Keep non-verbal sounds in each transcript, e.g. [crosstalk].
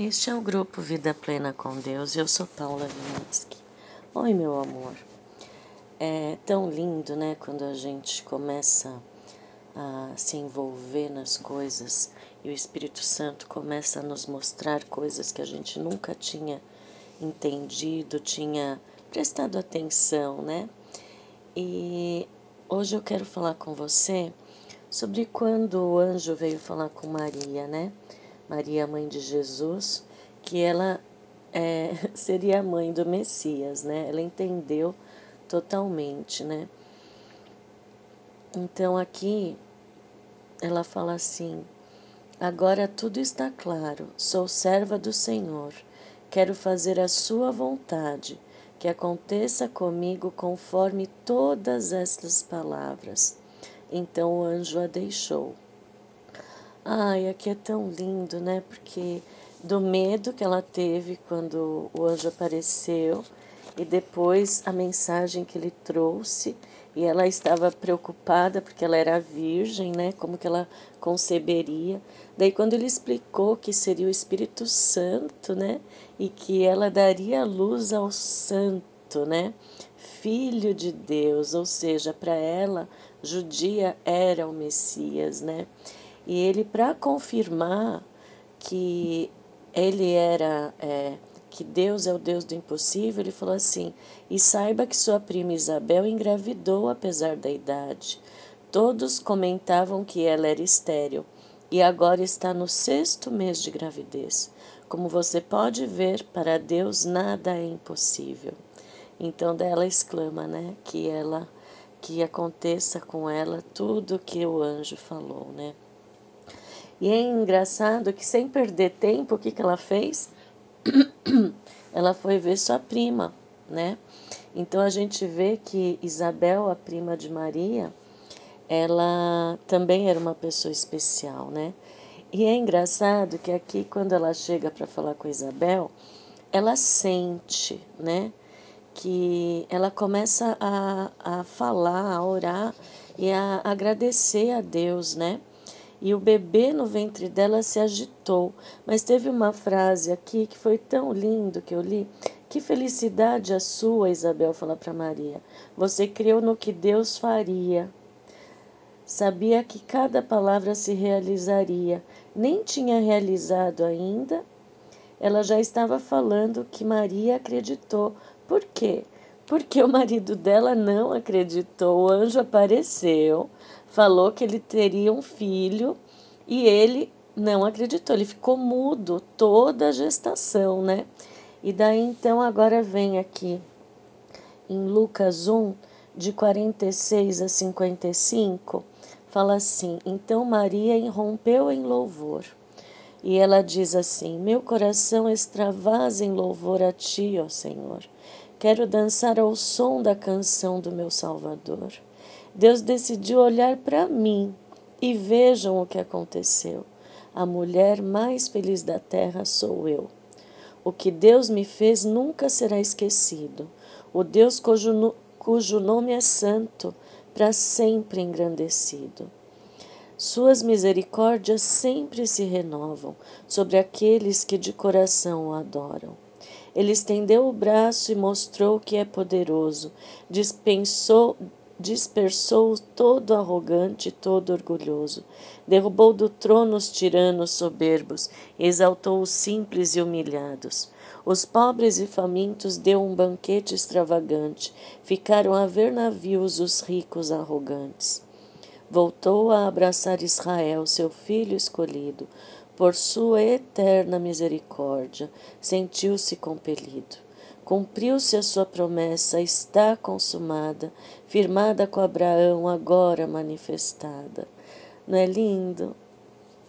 Este é o grupo Vida Plena com Deus. Eu sou Paula Vinsky. Oi, meu amor. É tão lindo, né, quando a gente começa a se envolver nas coisas e o Espírito Santo começa a nos mostrar coisas que a gente nunca tinha entendido, tinha prestado atenção, né? E hoje eu quero falar com você sobre quando o anjo veio falar com Maria, né? Maria, mãe de Jesus, que ela é, [laughs] seria a mãe do Messias, né? Ela entendeu totalmente, né? Então aqui ela fala assim: Agora tudo está claro, sou serva do Senhor, quero fazer a sua vontade, que aconteça comigo conforme todas estas palavras. Então o anjo a deixou. Ai, aqui é tão lindo, né? Porque do medo que ela teve quando o anjo apareceu e depois a mensagem que ele trouxe e ela estava preocupada porque ela era virgem, né? Como que ela conceberia? Daí quando ele explicou que seria o Espírito Santo, né? E que ela daria luz ao Santo, né? Filho de Deus, ou seja, para ela, judia era o Messias, né? E ele, para confirmar que ele era, é, que Deus é o Deus do impossível, ele falou assim: e saiba que sua prima Isabel engravidou apesar da idade. Todos comentavam que ela era estéril e agora está no sexto mês de gravidez. Como você pode ver, para Deus nada é impossível. Então dela exclama, né, que ela que aconteça com ela tudo que o anjo falou, né? E é engraçado que, sem perder tempo, o que, que ela fez? [clears throat] ela foi ver sua prima, né? Então a gente vê que Isabel, a prima de Maria, ela também era uma pessoa especial, né? E é engraçado que aqui, quando ela chega para falar com Isabel, ela sente, né? Que ela começa a, a falar, a orar e a agradecer a Deus, né? E o bebê no ventre dela se agitou. Mas teve uma frase aqui que foi tão lindo que eu li. Que felicidade a sua, Isabel fala para Maria. Você creu no que Deus faria. Sabia que cada palavra se realizaria. Nem tinha realizado ainda. Ela já estava falando que Maria acreditou. Por quê? Porque o marido dela não acreditou. O anjo apareceu falou que ele teria um filho e ele não acreditou, ele ficou mudo toda a gestação, né? E daí então agora vem aqui em Lucas 1, de 46 a 55, fala assim: Então Maria irrompeu em louvor. E ela diz assim: Meu coração extravasa em louvor a ti, ó Senhor. Quero dançar ao som da canção do meu Salvador. Deus decidiu olhar para mim e vejam o que aconteceu. A mulher mais feliz da terra sou eu. O que Deus me fez nunca será esquecido. O Deus cujo, cujo nome é santo, para sempre engrandecido. Suas misericórdias sempre se renovam sobre aqueles que de coração o adoram. Ele estendeu o braço e mostrou que é poderoso, dispensou, dispersou todo arrogante, todo orgulhoso, derrubou do trono os tiranos soberbos, exaltou os simples e humilhados. Os pobres e famintos deu um banquete extravagante, ficaram a ver navios os ricos arrogantes. Voltou a abraçar Israel, seu filho escolhido, por sua eterna misericórdia, sentiu-se compelido. Cumpriu-se a sua promessa, está consumada, firmada com Abraão, agora manifestada. Não é lindo?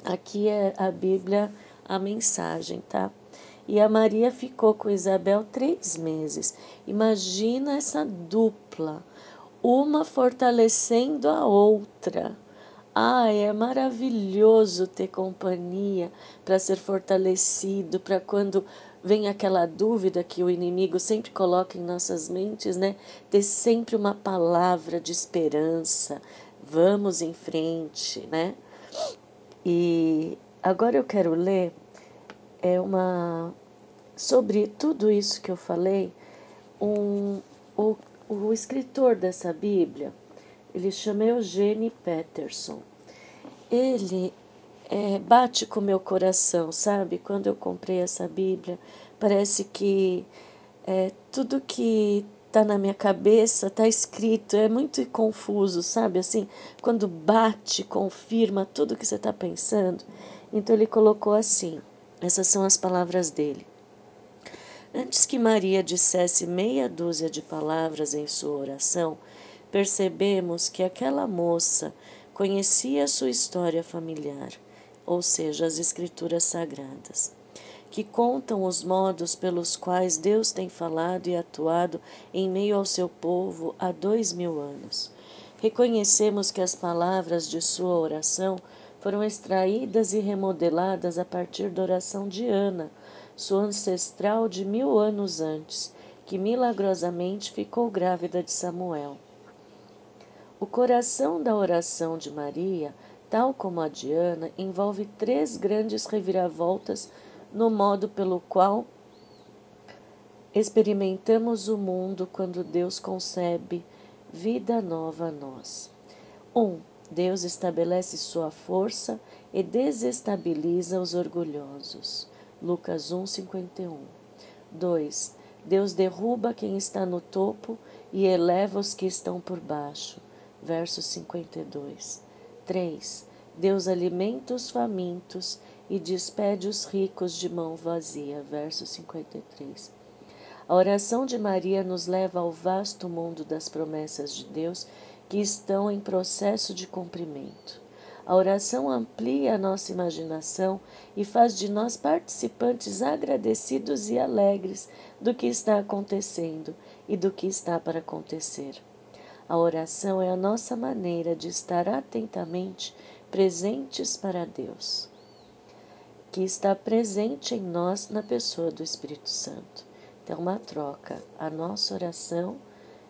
Aqui é a Bíblia, a mensagem, tá? E a Maria ficou com Isabel três meses. Imagina essa dupla, uma fortalecendo a outra. Ah, é maravilhoso ter companhia para ser fortalecido, para quando vem aquela dúvida que o inimigo sempre coloca em nossas mentes, né? Ter sempre uma palavra de esperança. Vamos em frente, né? E agora eu quero ler é uma sobre tudo isso que eu falei, um, o, o escritor dessa Bíblia, ele chama Eugene Peterson. Ele é, bate com o meu coração, sabe? Quando eu comprei essa Bíblia, parece que é, tudo que está na minha cabeça está escrito, é muito confuso, sabe? Assim, quando bate, confirma tudo que você está pensando. Então ele colocou assim: essas são as palavras dele. Antes que Maria dissesse meia dúzia de palavras em sua oração, percebemos que aquela moça conhecia sua história familiar, ou seja, as Escrituras Sagradas, que contam os modos pelos quais Deus tem falado e atuado em meio ao seu povo há dois mil anos. Reconhecemos que as palavras de sua oração foram extraídas e remodeladas a partir da oração de Ana, sua ancestral de mil anos antes, que milagrosamente ficou grávida de Samuel. O coração da oração de Maria, tal como a de Ana, envolve três grandes reviravoltas no modo pelo qual experimentamos o mundo quando Deus concebe vida nova a nós. 1. Um, Deus estabelece sua força e desestabiliza os orgulhosos. Lucas 1, 51. 2. Deus derruba quem está no topo e eleva os que estão por baixo. Verso 52. 3. Deus alimenta os famintos e despede os ricos de mão vazia. Verso 53. A oração de Maria nos leva ao vasto mundo das promessas de Deus que estão em processo de cumprimento. A oração amplia a nossa imaginação e faz de nós participantes agradecidos e alegres do que está acontecendo e do que está para acontecer. A oração é a nossa maneira de estar atentamente presentes para Deus, que está presente em nós na pessoa do Espírito Santo. Então, uma troca. A nossa oração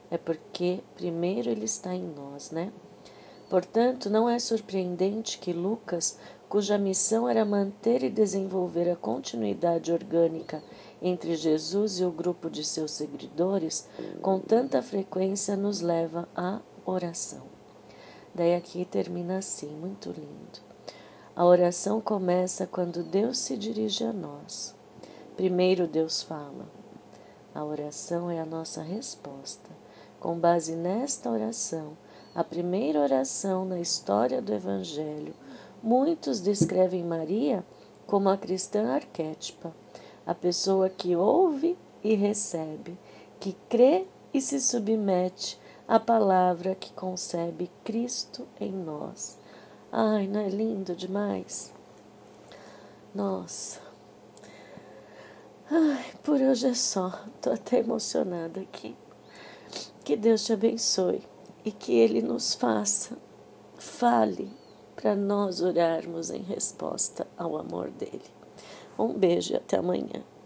é porque primeiro ele está em nós, né? Portanto, não é surpreendente que Lucas, cuja missão era manter e desenvolver a continuidade orgânica entre Jesus e o grupo de seus seguidores, com tanta frequência nos leva à oração. Daí aqui termina assim, muito lindo. A oração começa quando Deus se dirige a nós. Primeiro Deus fala. A oração é a nossa resposta. Com base nesta oração, a primeira oração na história do Evangelho, muitos descrevem Maria como a cristã arquétipa, a pessoa que ouve e recebe, que crê e se submete à palavra que concebe Cristo em nós. Ai, não é lindo demais? Nossa. Ai, por hoje é só. Estou até emocionada aqui. Que Deus te abençoe e que Ele nos faça, fale para nós orarmos em resposta ao amor dele. Um beijo e até amanhã.